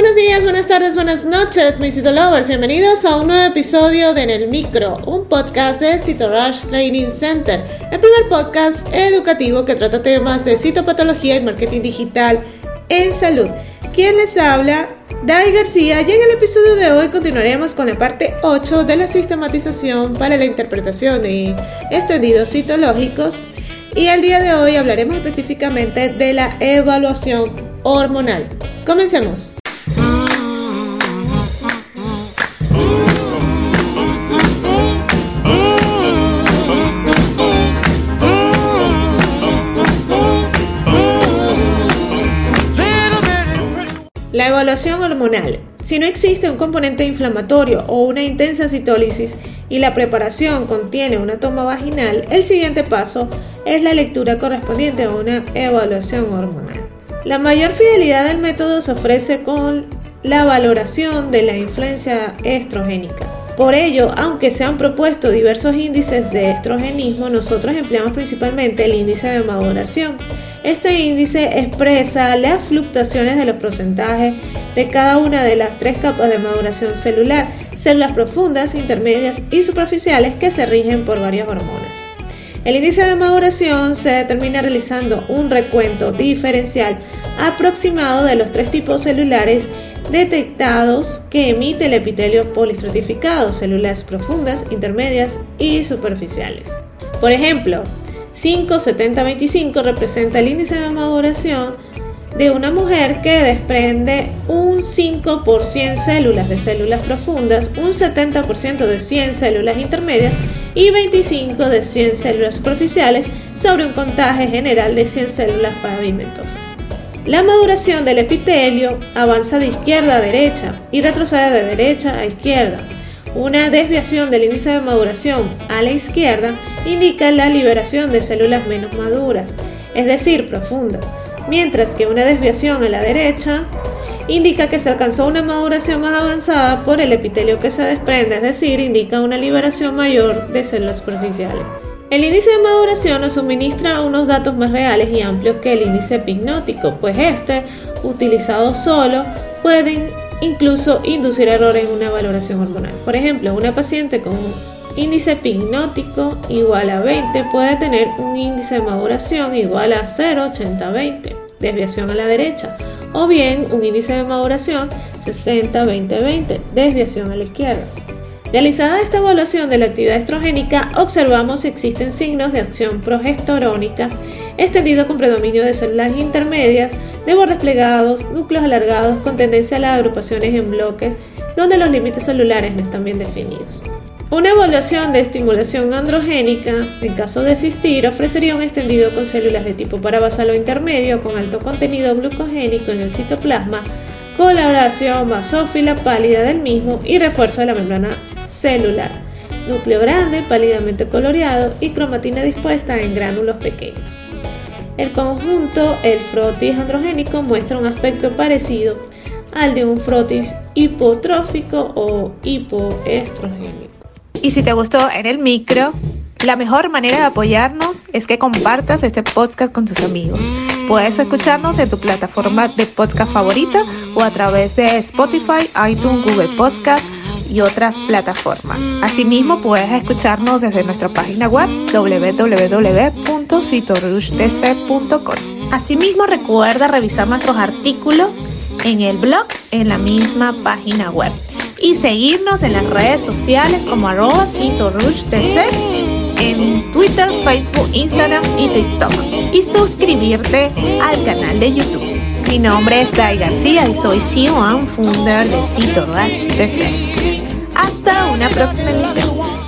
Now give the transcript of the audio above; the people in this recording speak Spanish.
Buenos días, buenas tardes, buenas noches, mis Lovers. Bienvenidos a un nuevo episodio de En el Micro, un podcast de Rush Training Center, el primer podcast educativo que trata temas de citopatología y marketing digital en salud. ¿Quién les habla? Dai García y en el episodio de hoy continuaremos con la parte 8 de la sistematización para la interpretación de extendidos citológicos y el día de hoy hablaremos específicamente de la evaluación hormonal. Comencemos. La evaluación hormonal. Si no existe un componente inflamatorio o una intensa citólisis y la preparación contiene una toma vaginal, el siguiente paso es la lectura correspondiente a una evaluación hormonal. La mayor fidelidad del método se ofrece con la valoración de la influencia estrogénica. Por ello, aunque se han propuesto diversos índices de estrogenismo, nosotros empleamos principalmente el índice de maduración. Este índice expresa las fluctuaciones de los porcentajes de cada una de las tres capas de maduración celular, células profundas, intermedias y superficiales que se rigen por varias hormonas. El índice de maduración se determina realizando un recuento diferencial aproximado de los tres tipos celulares detectados que emite el epitelio polistratificado, células profundas, intermedias y superficiales. Por ejemplo, 57025 representa el índice de maduración de una mujer que desprende un 5 por 100 células de células profundas, un 70% de 100 células intermedias y 25 de 100 células superficiales sobre un contaje general de 100 células pavimentosas. La maduración del epitelio avanza de izquierda a derecha y retrocede de derecha a izquierda. Una desviación del índice de maduración a la izquierda indica la liberación de células menos maduras, es decir, profundas, mientras que una desviación a la derecha indica que se alcanzó una maduración más avanzada por el epitelio que se desprende, es decir, indica una liberación mayor de células superficiales. El índice de maduración nos suministra unos datos más reales y amplios que el índice epinótico, pues este, utilizado solo, pueden incluso inducir error en una valoración hormonal. Por ejemplo, una paciente con un índice epinótico igual a 20 puede tener un índice de maduración igual a 0,80-20, desviación a la derecha, o bien un índice de maduración 60-20-20, desviación a la izquierda. Realizada esta evaluación de la actividad estrogénica, observamos si existen signos de acción progesterónica extendido con predominio de células intermedias, de bordes plegados, núcleos alargados con tendencia a las agrupaciones en bloques, donde los límites celulares no están bien definidos. Una evaluación de estimulación androgénica, en caso de existir, ofrecería un extendido con células de tipo parabasal o intermedio con alto contenido glucogénico en el citoplasma, colaboración basófila pálida del mismo y refuerzo de la membrana celular, núcleo grande, pálidamente coloreado y cromatina dispuesta en gránulos pequeños. El conjunto, el frotis androgénico, muestra un aspecto parecido al de un frotis hipotrófico o hipoestrogénico. Y si te gustó en el micro, la mejor manera de apoyarnos es que compartas este podcast con tus amigos. Puedes escucharnos en tu plataforma de podcast favorita o a través de Spotify, iTunes, Google Podcast y otras plataformas. Asimismo, puedes escucharnos desde nuestra página web www.citorushdc.com. Asimismo, recuerda revisar nuestros artículos en el blog en la misma página web y seguirnos en las redes sociales como arroba en Twitter, Facebook, Instagram y TikTok y suscribirte al canal de YouTube. Mi nombre es Dai García y soy CEO and founder de Cito Hasta una próxima emisión.